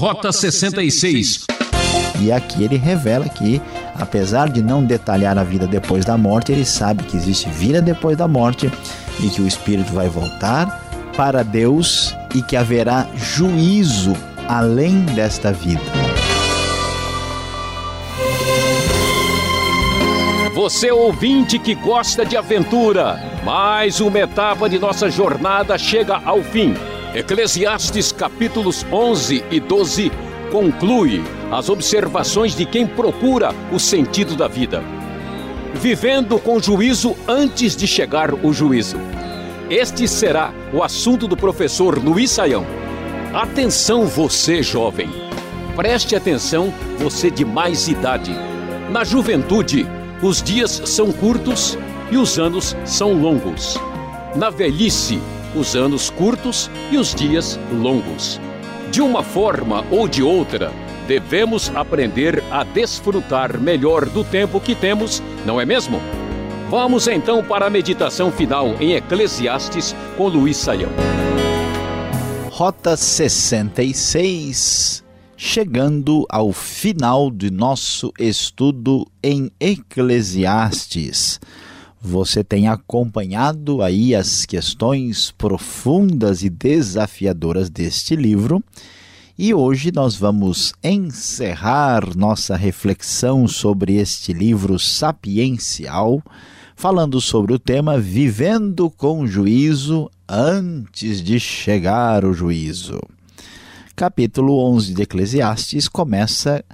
Rota 66. E aqui ele revela que, apesar de não detalhar a vida depois da morte, ele sabe que existe vida depois da morte e que o espírito vai voltar para Deus e que haverá juízo além desta vida. Você ouvinte que gosta de aventura, mais uma etapa de nossa jornada chega ao fim. Eclesiastes capítulos 11 e 12 conclui as observações de quem procura o sentido da vida. Vivendo com juízo antes de chegar o juízo. Este será o assunto do professor Luiz Saião. Atenção você, jovem. Preste atenção, você de mais idade. Na juventude, os dias são curtos e os anos são longos. Na velhice, os anos curtos e os dias longos. De uma forma ou de outra, devemos aprender a desfrutar melhor do tempo que temos, não é mesmo? Vamos então para a meditação final em Eclesiastes com Luiz Saião. Rota 66, chegando ao final de nosso estudo em Eclesiastes. Você tem acompanhado aí as questões profundas e desafiadoras deste livro. E hoje nós vamos encerrar nossa reflexão sobre este livro sapiencial, falando sobre o tema Vivendo com Juízo antes de chegar o juízo. Capítulo 11 de Eclesiastes começa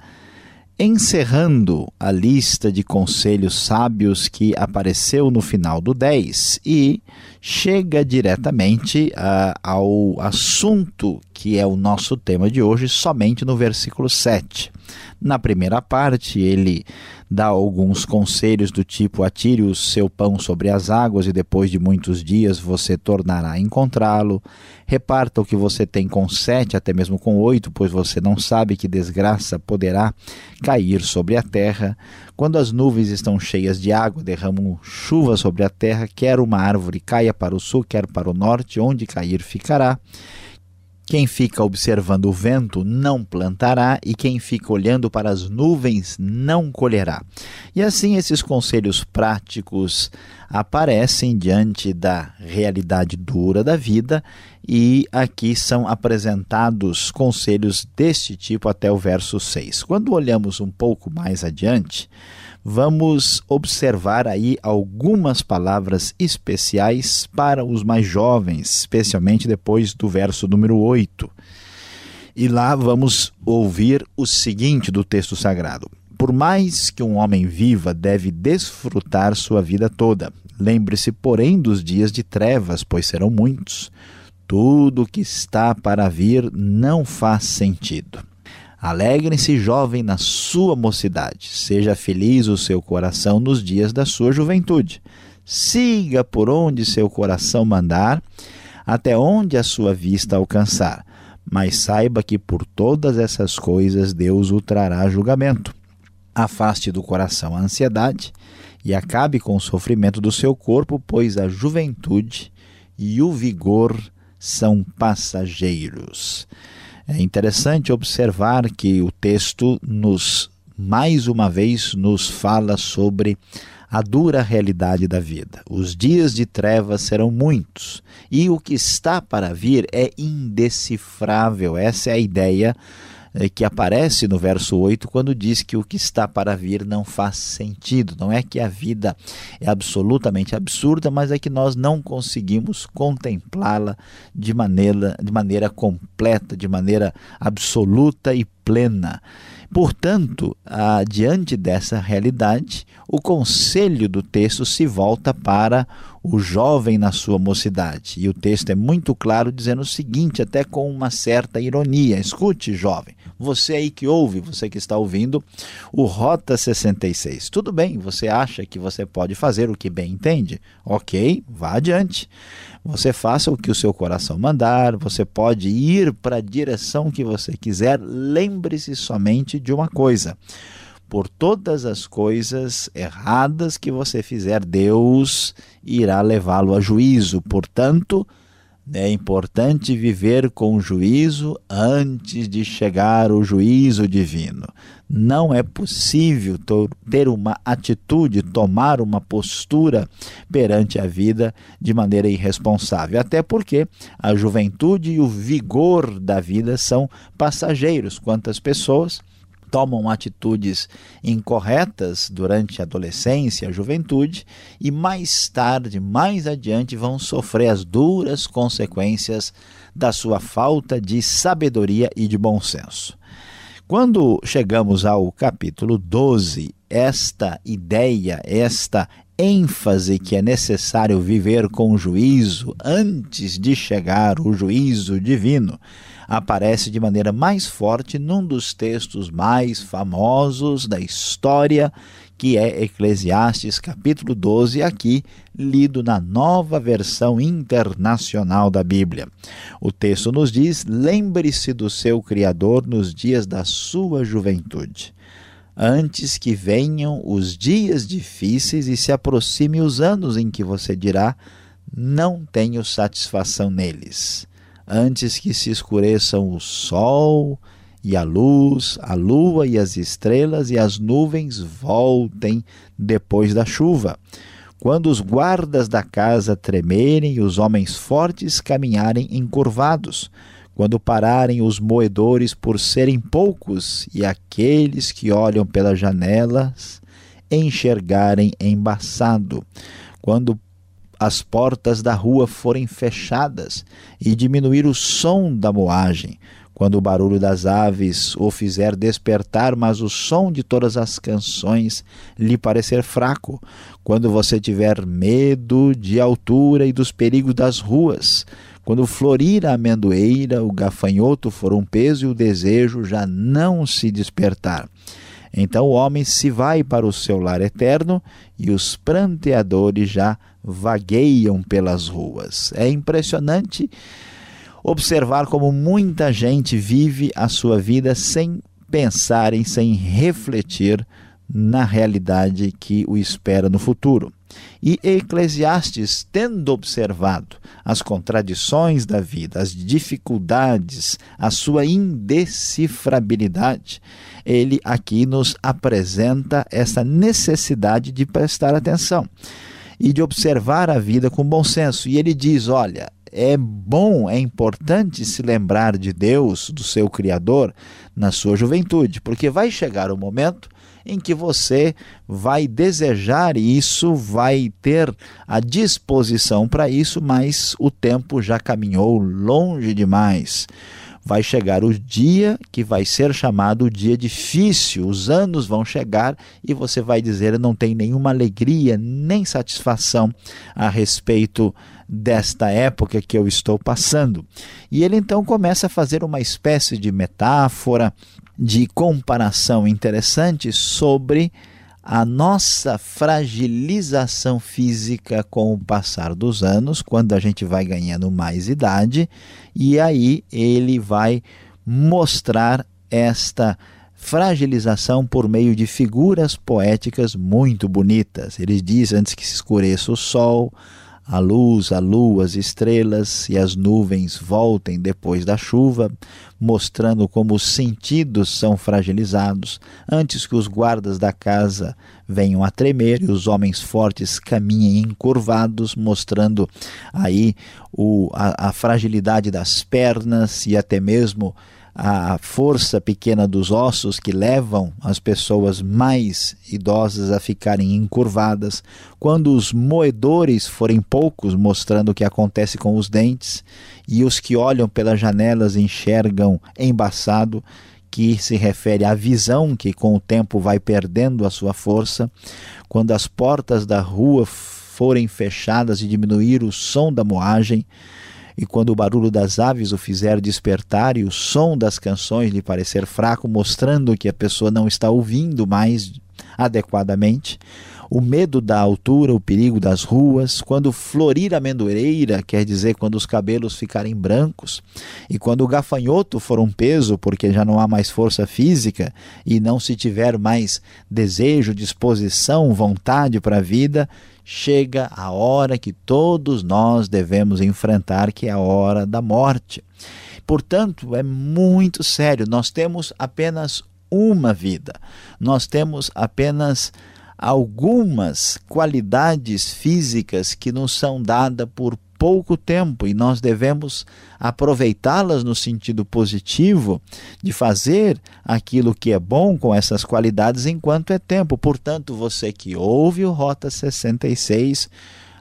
encerrando a lista de conselhos sábios que apareceu no final do 10 e chega diretamente uh, ao assunto que é o nosso tema de hoje, somente no versículo 7. Na primeira parte, ele dá alguns conselhos do tipo: atire o seu pão sobre as águas e depois de muitos dias você tornará a encontrá-lo. Reparta o que você tem com sete, até mesmo com oito, pois você não sabe que desgraça poderá cair sobre a terra. Quando as nuvens estão cheias de água, derramam chuva sobre a terra, quer uma árvore caia para o sul, quer para o norte, onde cair ficará. Quem fica observando o vento não plantará, e quem fica olhando para as nuvens não colherá. E assim esses conselhos práticos aparecem diante da realidade dura da vida, e aqui são apresentados conselhos deste tipo até o verso 6. Quando olhamos um pouco mais adiante, vamos observar aí algumas palavras especiais para os mais jovens, especialmente depois do verso número 8. E lá vamos ouvir o seguinte do texto sagrado: Por mais que um homem viva, deve desfrutar sua vida toda. Lembre-se, porém, dos dias de trevas, pois serão muitos. Tudo que está para vir não faz sentido. Alegrem-se, jovem, na sua mocidade. Seja feliz o seu coração nos dias da sua juventude. Siga por onde seu coração mandar, até onde a sua vista alcançar. Mas saiba que por todas essas coisas Deus o trará julgamento. Afaste do coração a ansiedade e acabe com o sofrimento do seu corpo, pois a juventude e o vigor são passageiros. É interessante observar que o texto nos mais uma vez nos fala sobre a dura realidade da vida. Os dias de trevas serão muitos e o que está para vir é indecifrável. Essa é a ideia que aparece no verso 8 quando diz que o que está para vir não faz sentido. Não é que a vida é absolutamente absurda, mas é que nós não conseguimos contemplá-la de maneira, de maneira completa, de maneira absoluta e plena. Portanto, ah, diante dessa realidade, o conselho do texto se volta para o jovem na sua mocidade. E o texto é muito claro, dizendo o seguinte, até com uma certa ironia: escute, jovem, você aí que ouve, você que está ouvindo o Rota 66. Tudo bem, você acha que você pode fazer o que bem entende? Ok, vá adiante. Você faça o que o seu coração mandar, você pode ir para a direção que você quiser. Lembre-se somente de uma coisa: por todas as coisas erradas que você fizer, Deus irá levá-lo a juízo. Portanto, É importante viver com juízo antes de chegar o juízo divino. Não é possível ter uma atitude, tomar uma postura perante a vida de maneira irresponsável. Até porque a juventude e o vigor da vida são passageiros. Quantas pessoas tomam atitudes incorretas durante a adolescência, a juventude e mais tarde, mais adiante, vão sofrer as duras consequências da sua falta de sabedoria e de bom senso. Quando chegamos ao capítulo 12, esta ideia, esta ênfase que é necessário viver com juízo antes de chegar o juízo divino, aparece de maneira mais forte num dos textos mais famosos da história, que é Eclesiastes capítulo 12, aqui lido na nova versão internacional da Bíblia. O texto nos diz: Lembre-se do seu Criador nos dias da sua juventude antes que venham os dias difíceis e se aproxime os anos em que você dirá: Não tenho satisfação neles antes que se escureçam o sol e a luz, a lua e as estrelas e as nuvens voltem depois da chuva. Quando os guardas da casa tremerem e os homens fortes caminharem encurvados, quando pararem os moedores por serem poucos e aqueles que olham pelas janelas enxergarem embaçado, quando as portas da rua forem fechadas e diminuir o som da moagem, quando o barulho das aves o fizer despertar, mas o som de todas as canções lhe parecer fraco, quando você tiver medo de altura e dos perigos das ruas, quando florir a amendoeira, o gafanhoto for um peso e o desejo já não se despertar. Então o homem se vai para o seu lar eterno e os pranteadores já vagueiam pelas ruas. É impressionante observar como muita gente vive a sua vida sem pensar e sem refletir na realidade que o espera no futuro. E Eclesiastes, tendo observado as contradições da vida, as dificuldades, a sua indecifrabilidade, ele aqui nos apresenta essa necessidade de prestar atenção e de observar a vida com bom senso. E ele diz: olha, é bom, é importante se lembrar de Deus, do seu Criador, na sua juventude, porque vai chegar o momento em que você vai desejar isso, vai ter a disposição para isso, mas o tempo já caminhou longe demais vai chegar o dia que vai ser chamado o dia difícil. Os anos vão chegar e você vai dizer: não tem nenhuma alegria nem satisfação a respeito desta época que eu estou passando. E ele então começa a fazer uma espécie de metáfora, de comparação interessante sobre a nossa fragilização física com o passar dos anos, quando a gente vai ganhando mais idade, e aí ele vai mostrar esta fragilização por meio de figuras poéticas muito bonitas. Ele diz antes que se escureça o sol, a luz, a lua, as estrelas e as nuvens voltem depois da chuva, mostrando como os sentidos são fragilizados, antes que os guardas da casa venham a tremer e os homens fortes caminhem encurvados, mostrando aí o, a, a fragilidade das pernas e até mesmo a força pequena dos ossos que levam as pessoas mais idosas a ficarem encurvadas, quando os moedores forem poucos, mostrando o que acontece com os dentes, e os que olham pelas janelas enxergam embaçado, que se refere à visão que com o tempo vai perdendo a sua força, quando as portas da rua forem fechadas e diminuir o som da moagem, e quando o barulho das aves o fizer despertar e o som das canções lhe parecer fraco, mostrando que a pessoa não está ouvindo mais adequadamente, o medo da altura, o perigo das ruas, quando florir a amendoeira, quer dizer, quando os cabelos ficarem brancos, e quando o gafanhoto for um peso, porque já não há mais força física e não se tiver mais desejo, disposição, vontade para a vida, chega a hora que todos nós devemos enfrentar, que é a hora da morte. Portanto, é muito sério. Nós temos apenas uma vida. Nós temos apenas algumas qualidades físicas que nos são dadas por pouco tempo e nós devemos aproveitá-las no sentido positivo de fazer aquilo que é bom com essas qualidades enquanto é tempo. Portanto, você que ouve o Rota 66,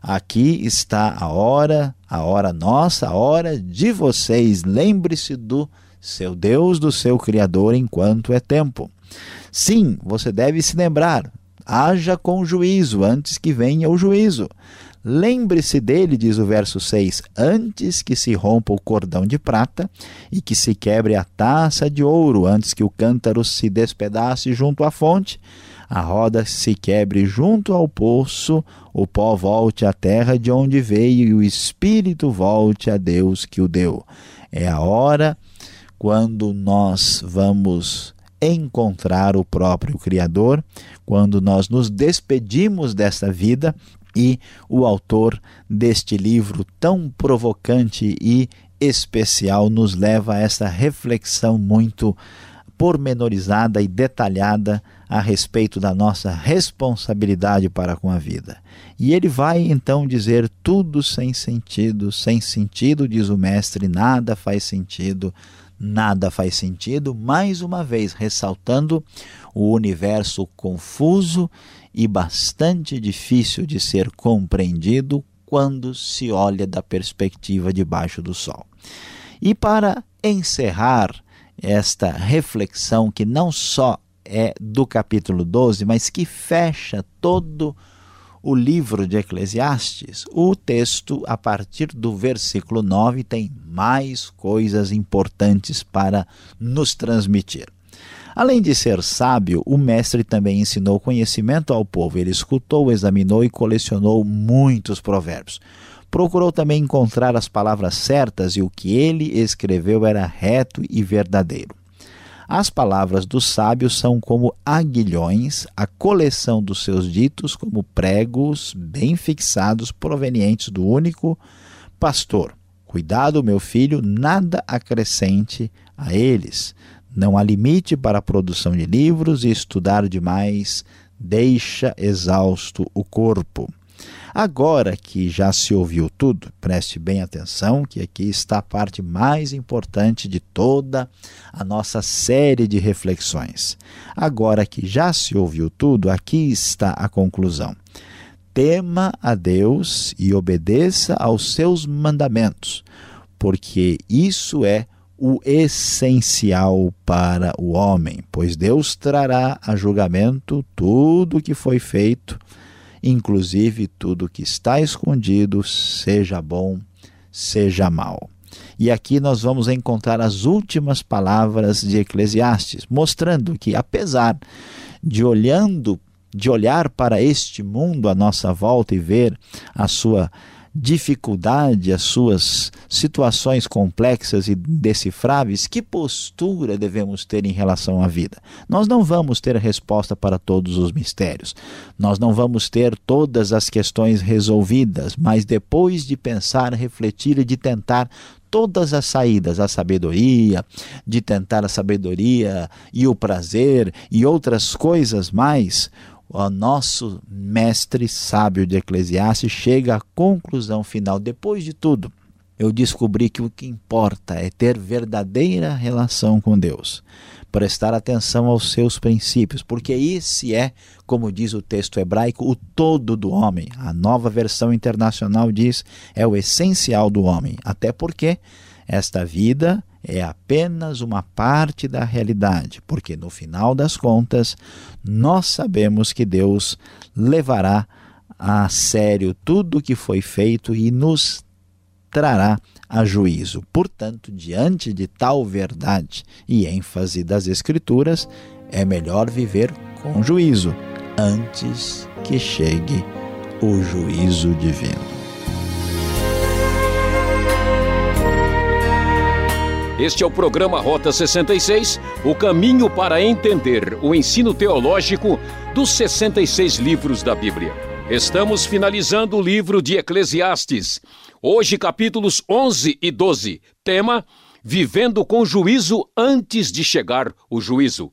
aqui está a hora, a hora nossa, a hora de vocês. Lembre-se do seu Deus, do seu Criador enquanto é tempo. Sim, você deve se lembrar, haja com juízo antes que venha o juízo. Lembre-se dele, diz o verso 6, antes que se rompa o cordão de prata e que se quebre a taça de ouro, antes que o cântaro se despedace junto à fonte, a roda se quebre junto ao poço, o pó volte à terra de onde veio e o espírito volte a Deus que o deu. É a hora quando nós vamos encontrar o próprio Criador, quando nós nos despedimos dessa vida e o autor deste livro tão provocante e especial nos leva a essa reflexão muito pormenorizada e detalhada a respeito da nossa responsabilidade para com a vida. E ele vai então dizer tudo sem sentido, sem sentido, diz o mestre, nada faz sentido, nada faz sentido, mais uma vez ressaltando o universo confuso e bastante difícil de ser compreendido quando se olha da perspectiva debaixo do sol. E para encerrar esta reflexão que não só é do capítulo 12, mas que fecha todo o o livro de Eclesiastes, o texto, a partir do versículo 9, tem mais coisas importantes para nos transmitir. Além de ser sábio, o mestre também ensinou conhecimento ao povo. Ele escutou, examinou e colecionou muitos provérbios. Procurou também encontrar as palavras certas e o que ele escreveu era reto e verdadeiro. As palavras do sábio são como aguilhões, a coleção dos seus ditos como pregos bem fixados provenientes do único pastor. Cuidado, meu filho, nada acrescente a eles. Não há limite para a produção de livros e estudar demais deixa exausto o corpo. Agora que já se ouviu tudo, preste bem atenção que aqui está a parte mais importante de toda a nossa série de reflexões. Agora que já se ouviu tudo, aqui está a conclusão. Tema a Deus e obedeça aos seus mandamentos, porque isso é o essencial para o homem, pois Deus trará a julgamento tudo o que foi feito inclusive tudo que está escondido, seja bom, seja mal. E aqui nós vamos encontrar as últimas palavras de Eclesiastes, mostrando que apesar de olhando, de olhar para este mundo à nossa volta e ver a sua dificuldade, as suas situações complexas e decifráveis, que postura devemos ter em relação à vida? Nós não vamos ter a resposta para todos os mistérios, nós não vamos ter todas as questões resolvidas, mas depois de pensar, refletir e de tentar todas as saídas, a sabedoria, de tentar a sabedoria e o prazer e outras coisas mais, o nosso mestre sábio de Eclesiastes chega à conclusão final. Depois de tudo, eu descobri que o que importa é ter verdadeira relação com Deus, prestar atenção aos seus princípios, porque esse é, como diz o texto hebraico, o todo do homem. A nova versão internacional diz é o essencial do homem, até porque esta vida é apenas uma parte da realidade, porque no final das contas, nós sabemos que Deus levará a sério tudo o que foi feito e nos trará a juízo. Portanto, diante de tal verdade e ênfase das Escrituras, é melhor viver com juízo antes que chegue o juízo divino. Este é o programa Rota 66, o caminho para entender o ensino teológico dos 66 livros da Bíblia. Estamos finalizando o livro de Eclesiastes. Hoje, capítulos 11 e 12. Tema: Vivendo com juízo antes de chegar o juízo.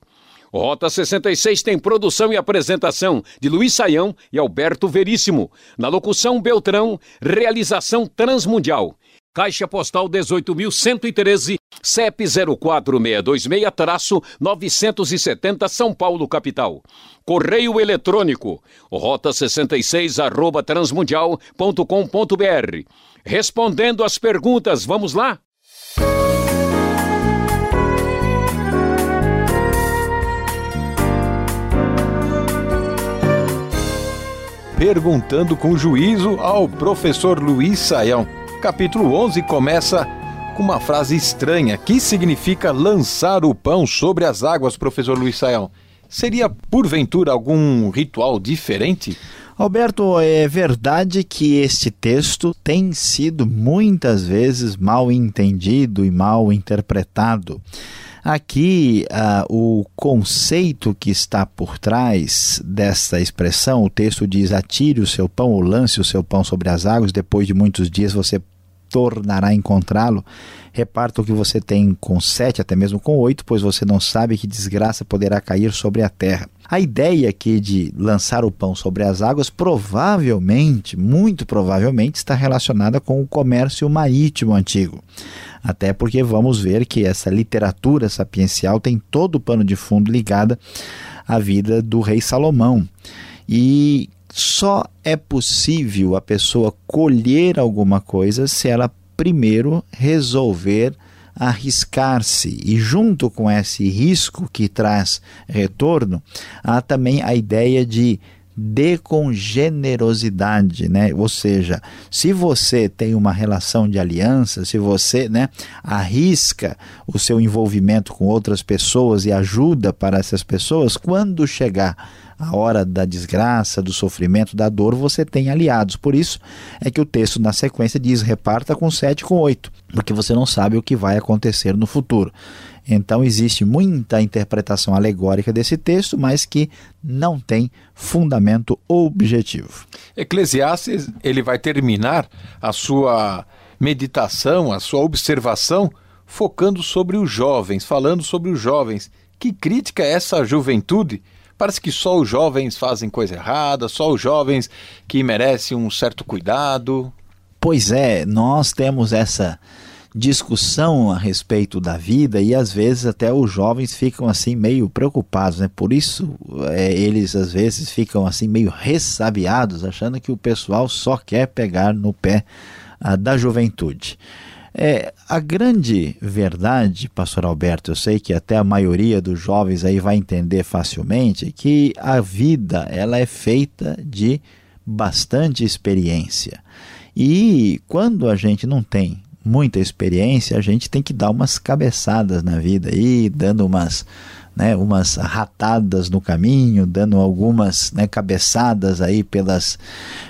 Rota 66 tem produção e apresentação de Luiz Saião e Alberto Veríssimo. Na locução Beltrão, realização Transmundial. Caixa Postal 18.113, CEP 04626-970 São Paulo, capital. Correio eletrônico, rota 66 arroba transmundial.com.br. Respondendo as perguntas, vamos lá? Perguntando com juízo ao professor Luiz Saião capítulo 11 começa com uma frase estranha que significa lançar o pão sobre as águas, professor Luiz Saião. Seria, porventura, algum ritual diferente? Alberto, é verdade que este texto tem sido muitas vezes mal entendido e mal interpretado. Aqui, uh, o conceito que está por trás dessa expressão, o texto diz: atire o seu pão ou lance o seu pão sobre as águas, depois de muitos dias você tornará a encontrá-lo. Reparta o que você tem com sete, até mesmo com oito, pois você não sabe que desgraça poderá cair sobre a terra. A ideia aqui de lançar o pão sobre as águas provavelmente, muito provavelmente, está relacionada com o comércio marítimo antigo. Até porque vamos ver que essa literatura sapiencial tem todo o pano de fundo ligada à vida do rei Salomão. E só é possível a pessoa colher alguma coisa se ela primeiro resolver arriscar-se. E junto com esse risco que traz retorno, há também a ideia de dê com generosidade, né? Ou seja, se você tem uma relação de aliança, se você, né, arrisca o seu envolvimento com outras pessoas e ajuda para essas pessoas, quando chegar a hora da desgraça, do sofrimento, da dor, você tem aliados. Por isso é que o texto na sequência diz: reparta com sete com oito, porque você não sabe o que vai acontecer no futuro. Então existe muita interpretação alegórica desse texto, mas que não tem fundamento objetivo. Eclesiastes, ele vai terminar a sua meditação, a sua observação focando sobre os jovens, falando sobre os jovens. Que crítica é essa juventude Parece que só os jovens fazem coisa errada, só os jovens que merecem um certo cuidado. Pois é, nós temos essa discussão a respeito da vida e às vezes até os jovens ficam assim meio preocupados, né? Por isso é, eles às vezes ficam assim meio ressabiados, achando que o pessoal só quer pegar no pé ah, da juventude. É, a grande verdade, pastor Alberto, eu sei que até a maioria dos jovens aí vai entender facilmente que a vida ela é feita de bastante experiência. E quando a gente não tem muita experiência, a gente tem que dar umas cabeçadas na vida aí, dando umas né, umas ratadas no caminho, dando algumas né, cabeçadas aí pelas,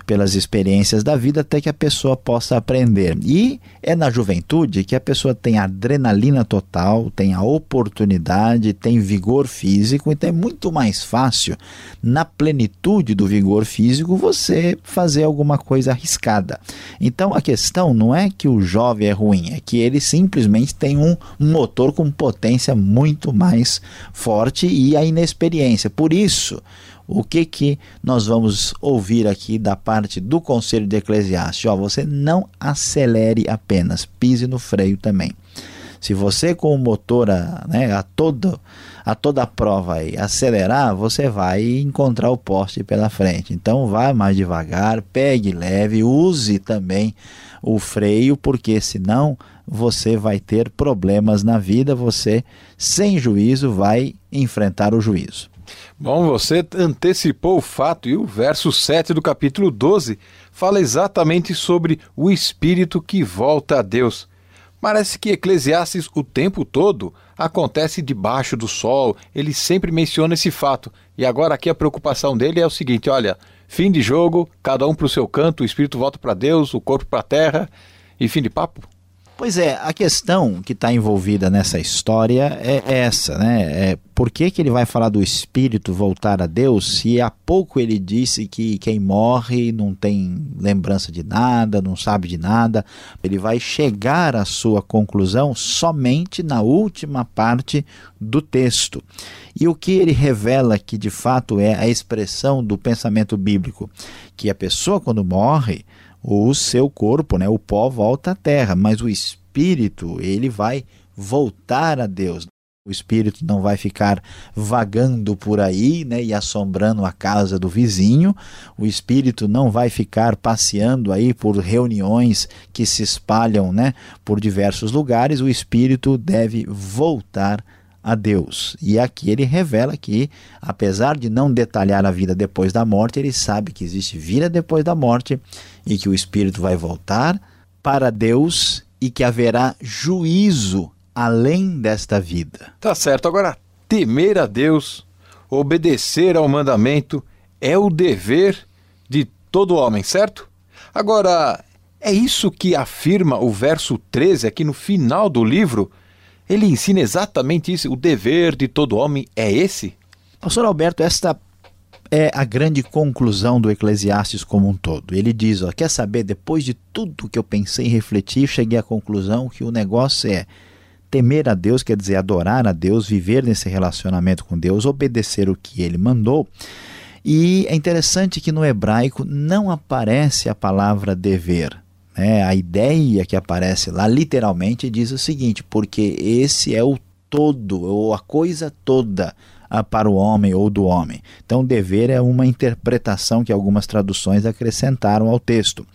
pelas experiências da vida até que a pessoa possa aprender. E é na juventude que a pessoa tem adrenalina total, tem a oportunidade, tem vigor físico, então é muito mais fácil, na plenitude do vigor físico, você fazer alguma coisa arriscada. Então a questão não é que o jovem é ruim, é que ele simplesmente tem um motor com potência muito mais forte e a inexperiência. Por isso, o que que nós vamos ouvir aqui da parte do Conselho de Eclesiastes? Ó, você não acelere apenas, pise no freio também. Se você com o motor a, né, a, todo, a toda a prova aí, acelerar, você vai encontrar o poste pela frente. Então vá mais devagar, pegue leve, use também o freio, porque senão você vai ter problemas na vida, você, sem juízo, vai enfrentar o juízo. Bom, você antecipou o fato e o verso 7 do capítulo 12 fala exatamente sobre o espírito que volta a Deus. Parece que Eclesiastes o tempo todo acontece debaixo do sol, ele sempre menciona esse fato. E agora aqui a preocupação dele é o seguinte: olha, fim de jogo, cada um para o seu canto, o espírito volta para Deus, o corpo para a terra e fim de papo? Pois é, a questão que está envolvida nessa história é essa, né? É, por que, que ele vai falar do espírito voltar a Deus se há pouco ele disse que quem morre não tem lembrança de nada, não sabe de nada? Ele vai chegar à sua conclusão somente na última parte do texto. E o que ele revela que de fato é a expressão do pensamento bíblico, que a pessoa quando morre o seu corpo, né, o pó volta à terra, mas o espírito, ele vai voltar a Deus. O espírito não vai ficar vagando por aí né, e assombrando a casa do vizinho. O espírito não vai ficar passeando aí por reuniões que se espalham né, por diversos lugares. O espírito deve voltar a Deus. E aqui ele revela que, apesar de não detalhar a vida depois da morte, ele sabe que existe vida depois da morte e que o espírito vai voltar para Deus e que haverá juízo além desta vida. Tá certo. Agora, temer a Deus, obedecer ao mandamento é o dever de todo homem, certo? Agora, é isso que afirma o verso 13 aqui no final do livro? Ele ensina exatamente isso. O dever de todo homem é esse? Pastor Alberto, esta é a grande conclusão do Eclesiastes como um todo. Ele diz: ó, quer saber, depois de tudo que eu pensei e refleti, cheguei à conclusão que o negócio é temer a Deus, quer dizer, adorar a Deus, viver nesse relacionamento com Deus, obedecer o que ele mandou. E é interessante que no hebraico não aparece a palavra dever. Né? A ideia que aparece lá literalmente diz o seguinte: porque esse é o todo, ou a coisa toda para o homem ou do homem. Então, dever é uma interpretação que algumas traduções acrescentaram ao texto.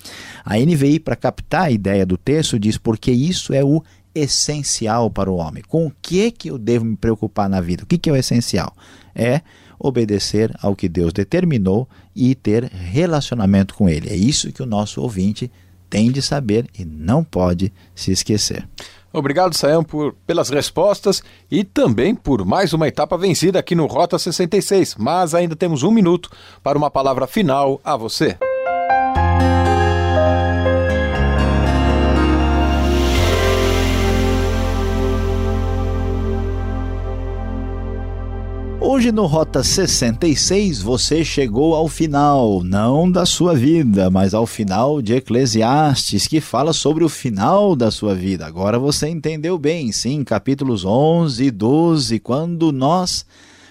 A NVI, para captar a ideia do texto, diz porque isso é o essencial para o homem. Com o que, que eu devo me preocupar na vida? O que, que é o essencial? É obedecer ao que Deus determinou e ter relacionamento com Ele. É isso que o nosso ouvinte tem de saber e não pode se esquecer. Obrigado, Sayão, por, pelas respostas e também por mais uma etapa vencida aqui no Rota 66. Mas ainda temos um minuto para uma palavra final a você. Hoje no Rota 66 você chegou ao final, não da sua vida, mas ao final de Eclesiastes, que fala sobre o final da sua vida. Agora você entendeu bem, sim, capítulos 11 e 12, quando nós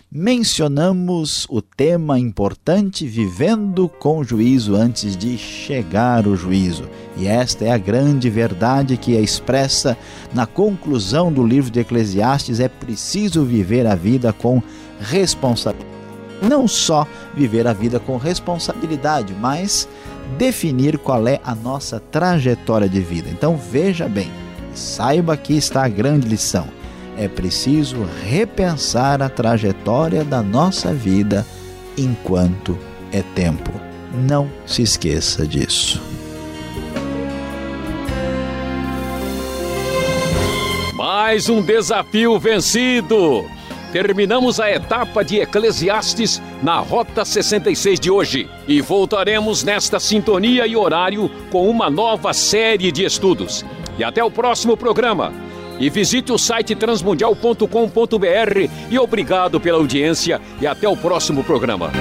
mencionamos o tema importante vivendo com juízo antes de chegar o juízo. E esta é a grande verdade que é expressa na conclusão do livro de Eclesiastes: é preciso viver a vida com responsabilidade. Não só viver a vida com responsabilidade, mas definir qual é a nossa trajetória de vida. Então veja bem, saiba que está a grande lição. É preciso repensar a trajetória da nossa vida enquanto é tempo. Não se esqueça disso. Mais um desafio vencido! Terminamos a etapa de Eclesiastes na Rota 66 de hoje e voltaremos nesta sintonia e horário com uma nova série de estudos. E até o próximo programa. E visite o site transmundial.com.br e obrigado pela audiência e até o próximo programa.